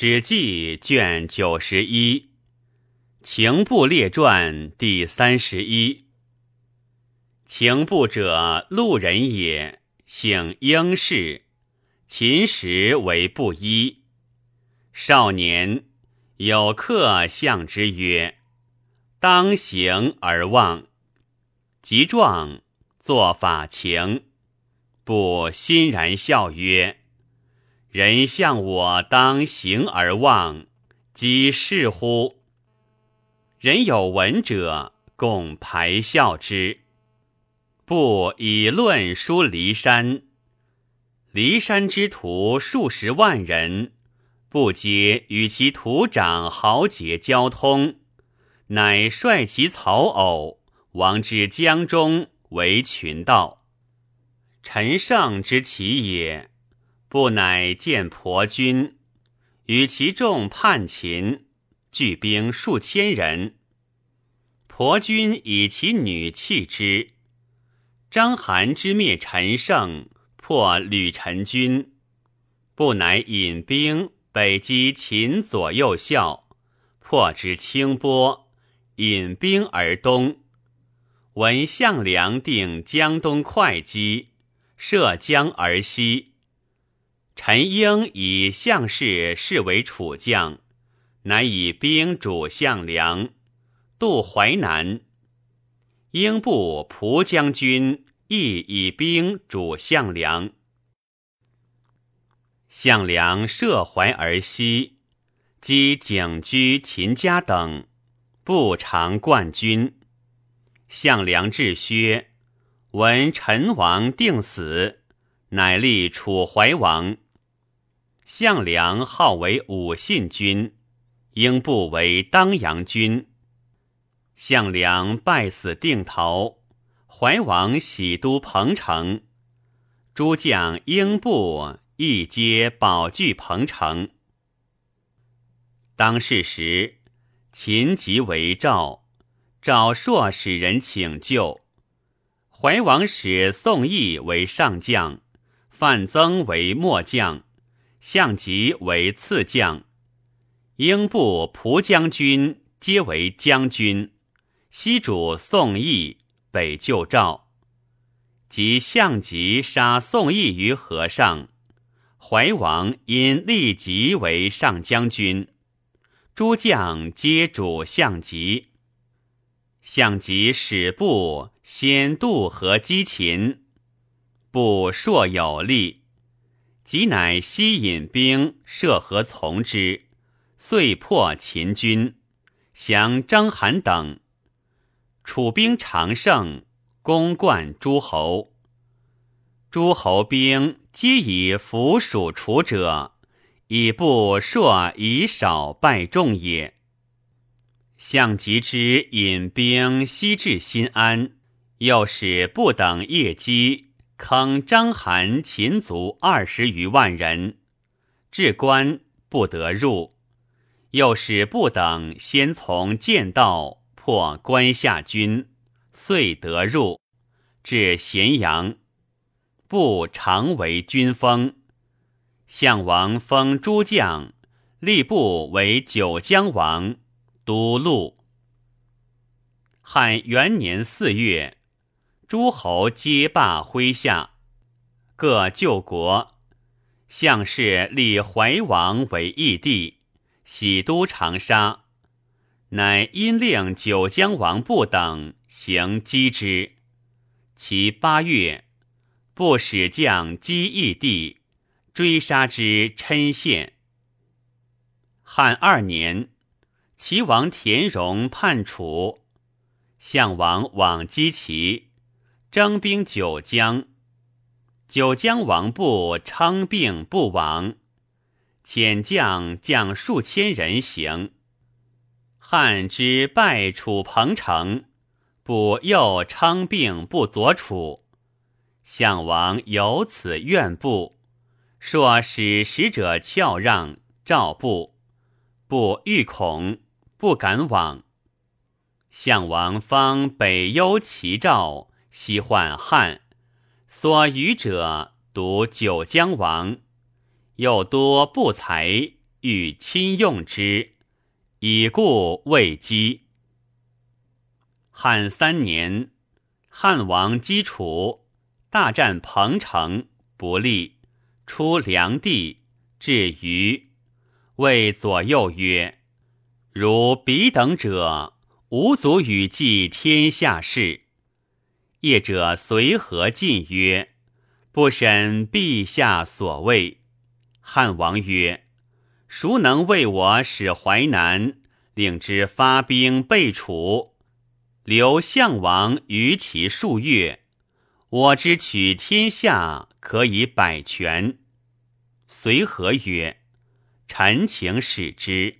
史记卷九十一，秦部列传第三十一。秦部者，路人也，姓婴氏，秦时为布衣。少年有客相之曰：“当行而望。”及壮，作法情，不欣然笑曰。人向我当行而望，即是乎？人有闻者，共排笑之。不以论书骊山，骊山之徒数十万人，不皆与其徒长豪杰交通，乃率其曹偶王至江中为群盗。陈胜之其也。不乃见婆君，与其众叛秦，聚兵数千人。婆君以其女弃之。章邯之灭陈胜，破吕臣军，不乃引兵北击秦左右校，破之清波，引兵而东。闻项梁定江东会稽，涉江而西。陈婴以项氏视为楚将，乃以兵主项梁，渡淮南。英部蒲将军亦以兵主项梁。项梁涉淮而西，击景居、秦家等，不常冠军。项梁至薛，闻陈王定死，乃立楚怀王。项梁号为武信君，英布为当阳君。项梁败死定陶，怀王喜都彭城，诸将英布亦皆保据彭城。当世时，秦即为赵，赵朔使人请救，怀王使宋义为上将，范增为末将。项籍为次将，英布、蒲将军皆为将军。西主宋义，北救赵。及项籍杀宋义于河上，怀王因立即为上将军。诸将皆主项籍。项籍使部先渡河击秦，部硕有力。即乃西引兵涉河从之，遂破秦军，降章邯等。楚兵常胜，攻冠诸侯。诸侯兵皆以服属楚者，以不硕以少败众也。项籍之引兵西至新安，又使不等夜击。坑章邯秦族二十余万人，至关不得入。又使不等先从剑道破关下军，遂得入。至咸阳，不常为军封。项王封诸将，吏部为九江王，都路。汉元年四月。诸侯皆罢麾下，各救国。项氏立怀王为义帝，喜都长沙，乃因令九江王不等行击之。其八月，不使将击义帝，追杀之郴县。汉二年，齐王田荣叛楚，项王往击齐。征兵九江，九江王部称病不亡，遣将将数千人行。汉之败楚彭城，卜又称病不佐楚。项王有此怨不，说使使者翘让赵部，不欲恐，不敢往。项王方北忧齐赵。西患汉，所余者独九江王，又多不才，欲亲用之，以故未击。汉三年，汉王击楚，大战彭城，不利，出梁地，至于，谓左右曰：“如彼等者，无足与继天下事。”业者随和进曰：“不审陛下所谓。”汉王曰：“孰能为我使淮南，令之发兵备楚？”留项王于其数月，我之取天下可以百全。随和曰：“臣请使之。”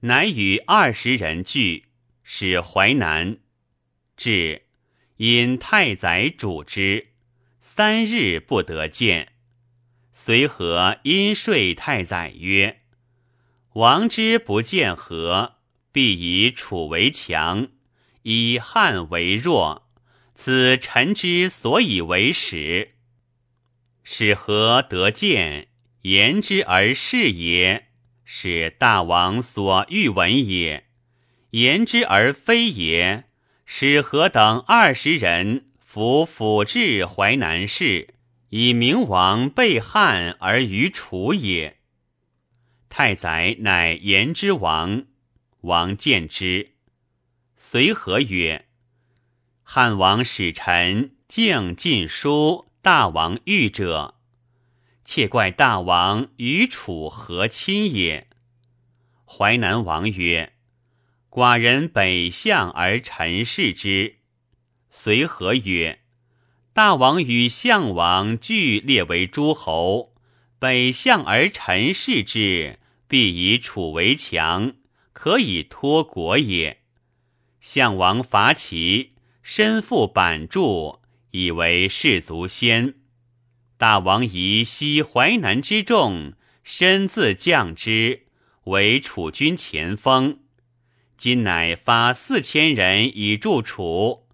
乃与二十人聚，使淮南。至，因太宰主之，三日不得见。随和因说太宰曰：“王之不见和，必以楚为强。”以汉为弱，此臣之所以为始。使何得见言之而事也？是大王所欲闻也。言之而非也，使何等二十人服辅治淮南市，以明王备汉而于楚也。太宰乃言之王，王见之。随和曰：“汉王使臣敬晋书大王御者，切怪大王与楚和亲也。”淮南王曰：“寡人北向而臣视之。”随和曰：“大王与项王俱列为诸侯，北向而臣视之，必以楚为强，可以托国也。”项王伐齐，身负板柱，以为士卒先。大王疑西淮南之众，身自将之，为楚军前锋。今乃发四千人以助楚。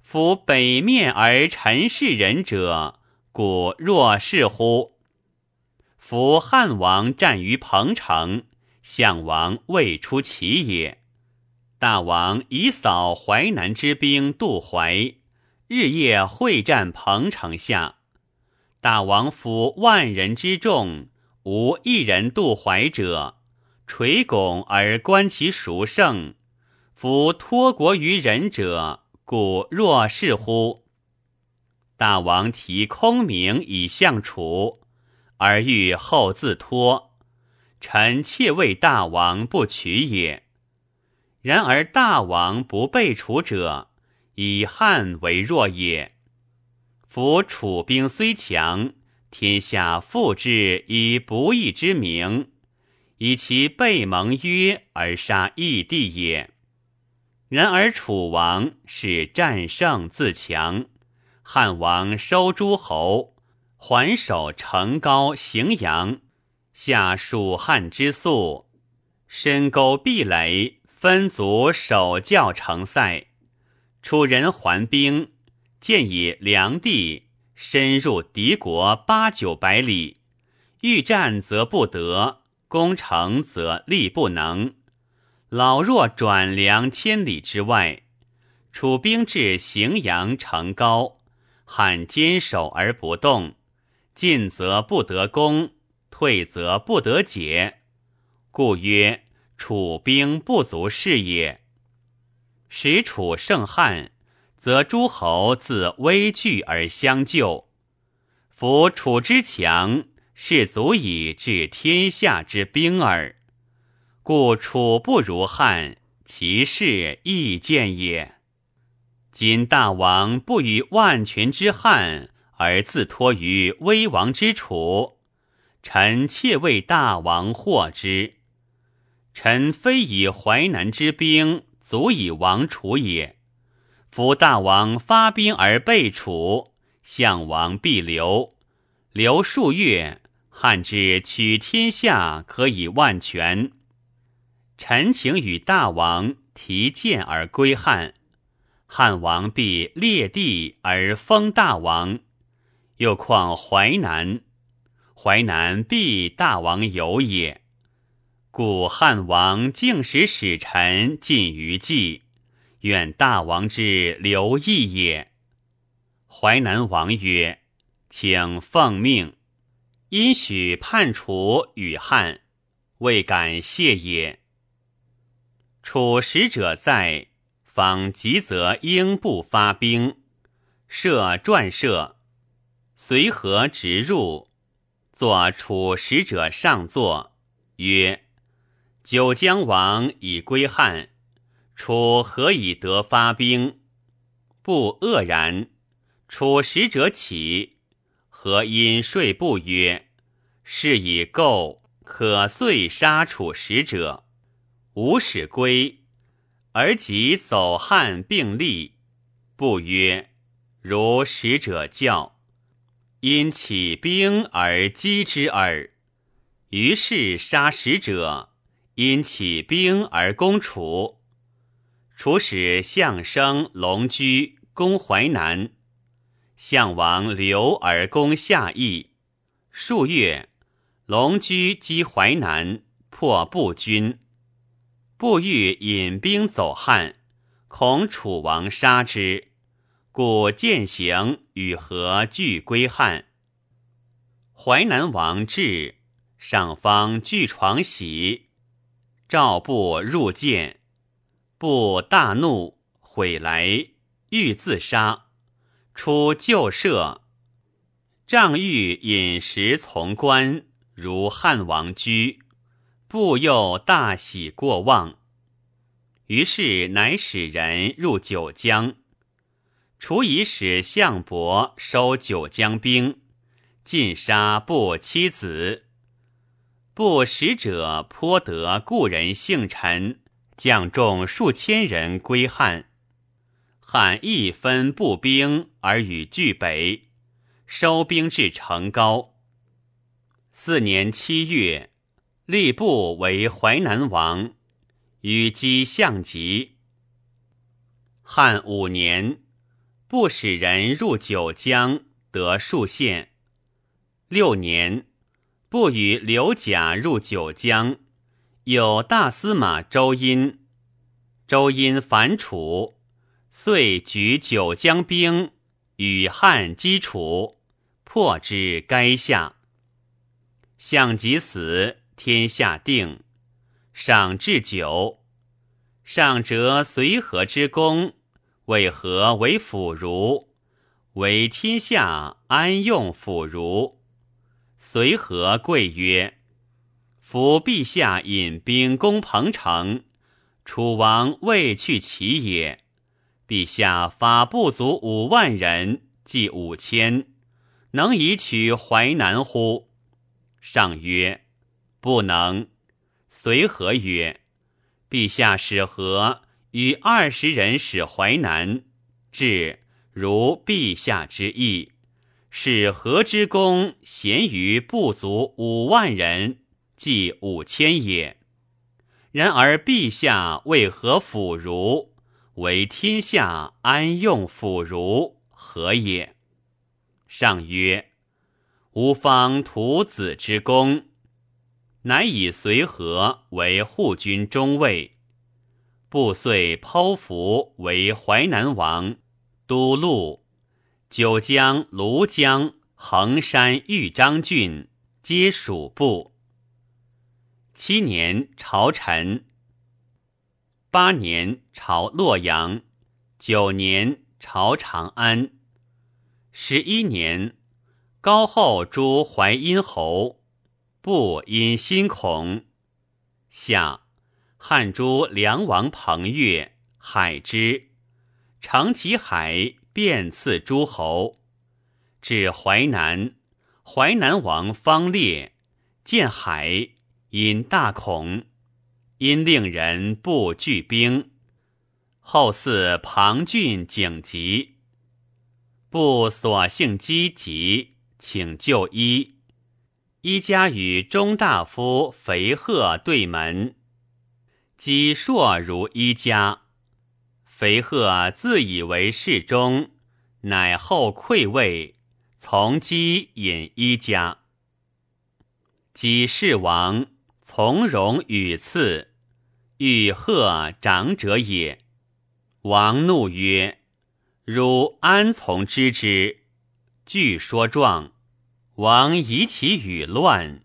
夫北面而陈氏人者，故若是乎？夫汉王战于彭城，项王未出齐也。大王以扫淮南之兵渡淮，日夜会战彭城下。大王夫万人之众，无一人渡淮者，垂拱而观其孰胜。夫托国于人者，故若是乎？大王提空明以相楚，而欲后自托，臣妾为大王不取也。然而大王不备楚者，以汉为弱也。夫楚兵虽强，天下复之以不义之名，以其背盟约而杀义帝也。然而楚王是战胜自强，汉王收诸侯，还守成高、荥阳，下蜀汉之粟，深沟壁垒。分卒守教成塞，楚人还兵，见以梁地深入敌国八九百里，欲战则不得，攻城则力不能。老弱转粮千里之外，楚兵至荥阳城高，汉坚守而不动，进则不得攻，退则不得解，故曰。楚兵不足是也。使楚胜汉，则诸侯自危惧而相救。夫楚之强，是足以治天下之兵耳。故楚不如汉，其势亦见也。今大王不与万全之汉，而自托于威王之楚，臣妾为大王获之。臣非以淮南之兵足以亡楚也。夫大王发兵而备楚，项王必留，留数月，汉之取天下可以万全。臣请与大王提剑而归汉，汉王必列地而封大王。又况淮南，淮南必大王有也。故汉王竟使使臣进于计，愿大王之留意也。淮南王曰：“请奉命。”因许叛楚与汉，未敢谢也。楚使者在，方急则应不发兵，设传设，随和直入，作楚使者上座，曰：“九江王已归汉，楚何以得发兵？不愕然。楚使者起。”何因说不曰：“是以构可遂杀楚使者，吾使归，而即走汉并立。不曰：如使者教，因起兵而击之耳。于是杀使者，因起兵而攻楚。楚使相生、龙驹攻淮南。”项王留而攻下邑，数月，龙驹击淮南，破步军。步欲引兵走汉，恐楚王杀之，故践行与和俱归汉。淮南王至，上方具床喜，召步入见，步大怒，悔来，欲自杀。出旧舍，仗欲饮食从官，如汉王居，布又大喜过望，于是乃使人入九江。除以使项伯收九江兵，尽杀布妻子。布使者颇得故人幸臣，将众数千人归汉。汉一分步兵而与拒北，收兵至成高。四年七月，吏部为淮南王，与击项籍。汉五年，不使人入九江，得数县。六年，不与刘贾入九江，有大司马周殷。周殷反楚。遂举九江兵与汉击楚，破之垓下。项籍死，天下定。赏至九，上折随和之功，为何为辅儒？为天下安用辅儒？随和贵曰：“夫陛下引兵攻彭城，楚王未去其也。”陛下发不足五万人，计五千，能以取淮南乎？上曰：不能。随和曰：陛下使何与二十人使淮南？至如陛下之意，使何之功贤于不足五万人，计五千也。然而陛下为何辅如？为天下安用辅儒何也？上曰：吾方徒子之功，乃以随和为护军中尉，不遂剖符为淮南王，都路、九江、庐江、衡山、豫章郡皆属部。七年，朝臣。八年朝洛阳，九年朝长安，十一年高后诸淮阴侯，不因心恐。下汉诸梁王彭越、海之，长其海，遍赐诸侯。至淮南，淮南王方烈见海，因大恐。因令人不拒兵，后嗣庞俊景吉，不所幸积极，请就医。医家与中大夫肥鹤对门，姬硕如医家。肥鹤自以为侍中，乃后愧位，从姬引医家。姬氏亡。从容与次，欲贺长者也。王怒曰：“汝安从知之？”据说状，王疑其语乱，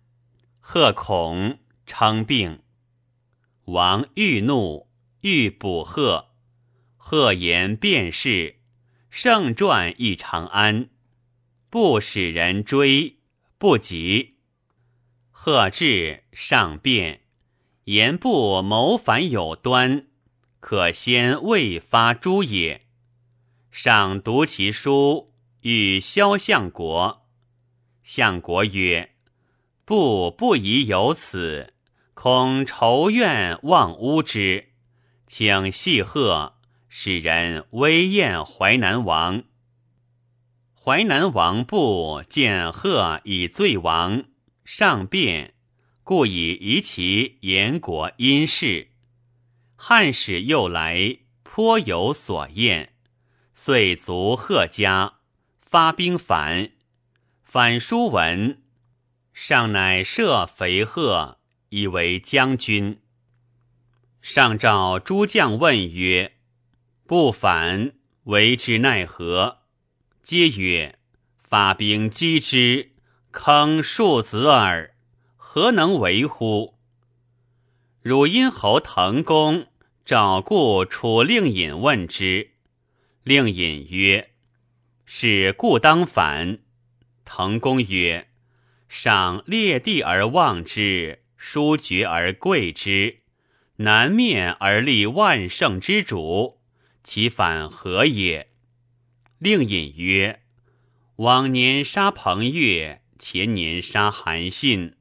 贺恐称病。王欲怒，欲捕贺。贺言便是，圣传一长安，不使人追，不及。贺至，上辩，言不谋反有端，可先未发诛也。上读其书，与萧相国。相国曰：“不不宜有此，恐仇怨忘污之，请细贺。”使人威宴淮南王。淮南王不见贺以罪亡，上变，故以疑其言国因事。汉使又来，颇有所验，遂卒贺家，发兵反。反书文，上乃设肥贺，以为将军。上召诸将问曰。不反，为之奈何？皆曰：“发兵击之，坑庶子耳，何能为乎？”汝阴侯滕公召故楚令尹问之，令尹曰：“使故当反。”滕公曰：“赏列地而望之，疏爵而贵之，南面而立万圣之主。”其反何也？令尹曰：“往年杀彭越，前年杀韩信，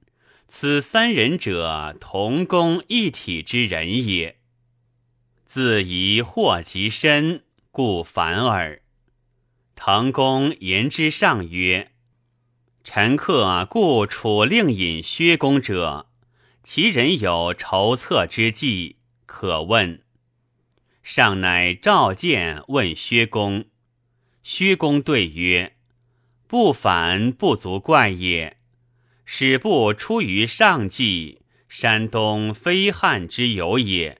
此三人者，同工一体之人也。自疑祸极深，故反耳。”滕公言之上曰：“臣客故楚令尹薛公者，其人有筹策之计，可问。”上乃召见问薛公，薛公对曰：“不反不足怪也。使不出于上计，山东非汉之有也；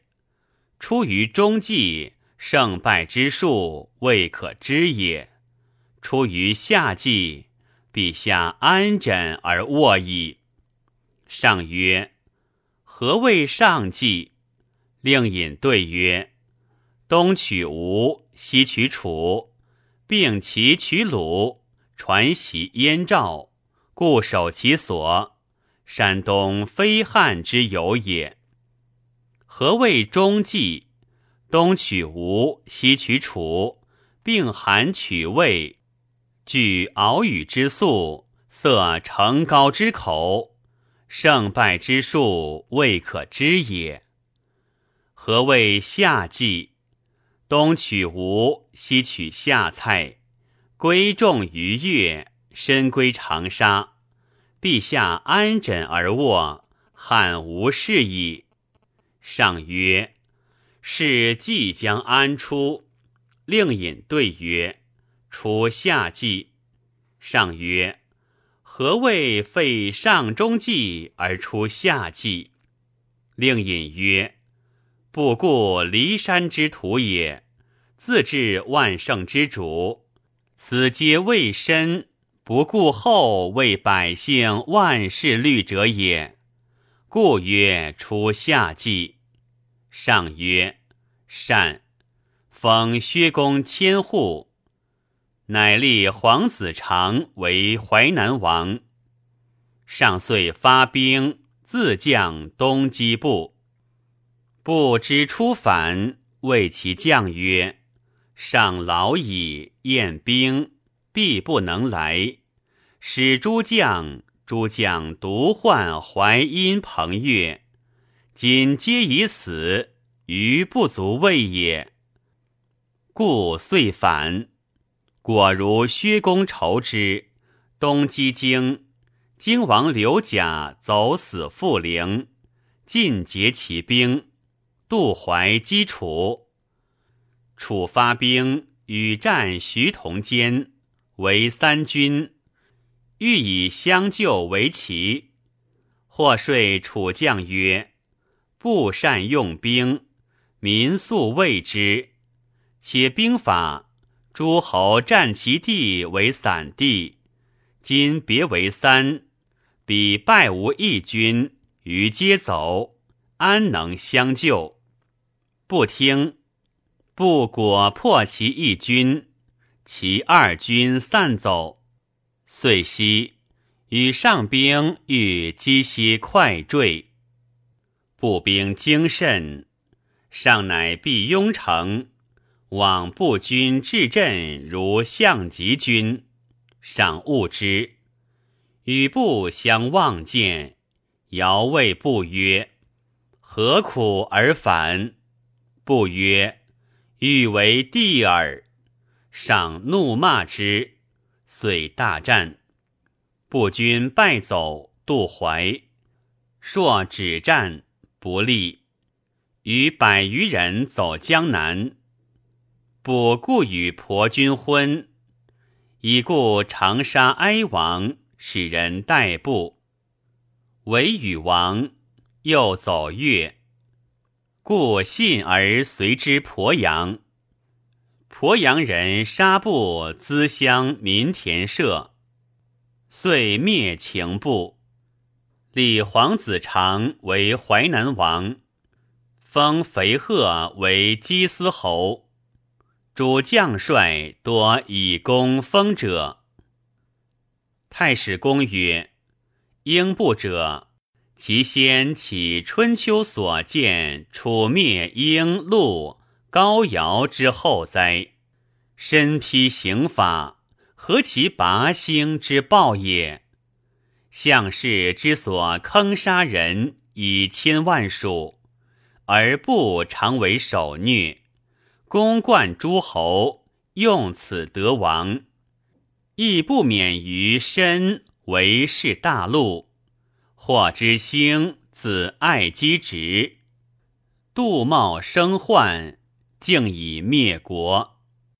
出于中计，胜败之数未可知也；出于下计，陛下安枕而卧矣。”上曰：“何谓上计？”令尹对曰：东取吴，西取楚，并齐取鲁，传袭燕赵，固守其所。山东非汉之有也。何谓中计？东取吴，西取楚，并韩取魏，据敖宇之粟，塞成高之口，胜败之数未可知也。何谓下计？东取吴，西取下蔡，归众于越，深归长沙。陛下安枕而卧，汉无事矣。上曰：“是即将安出？”令尹对曰：“出下计。”上曰：“何谓废上中计而出下计？”令尹曰：不顾骊山之徒也，自治万圣之主，此皆未深，不顾后为百姓万事虑者也。故曰出下计。上曰：善。封薛公千户，乃立皇子长为淮南王。上遂发兵，自将东击部。不知出反，谓其将曰：“上老矣，宴兵必不能来。使诸将，诸将独患淮阴彭越，今皆已死，余不足畏也。故遂反。果如薛公筹之，东击荆，荆王刘贾走死复陵，尽竭其兵。”渡淮击楚，楚发兵与战徐同坚，为三军，欲以相救为奇。或说楚将曰：“不善用兵，民素畏之。且兵法，诸侯占其地为散地，今别为三，彼败无一军，余皆走，安能相救？不听，不果破其一军，其二军散走。”遂息，与上兵欲击息快坠，步兵精甚，上乃必雍城，往步军至阵如项籍军，上误之，与步相望见，遥谓步曰：“何苦而反？”不曰：“欲为帝耳。”赏怒骂之。遂大战，步军败走，渡淮。朔止战，不利，与百余人走江南。卜故与婆君婚，已故长沙哀王，使人代步。韦与王又走越，故信而随之鄱阳。鄱阳人杀布资乡民田社，遂灭秦部，立黄子长为淮南王，封肥贺为姬司侯。主将帅多以功封者。太史公曰：“应部者，其先起春秋所见楚灭英陆高尧之后哉？”身披刑法，何其拔星之报也！项氏之所坑杀人以千万数，而不常为首虐，公冠诸侯，用此得王，亦不免于身为是大陆。或之兴字爱姬直，杜茂生患，竟以灭国。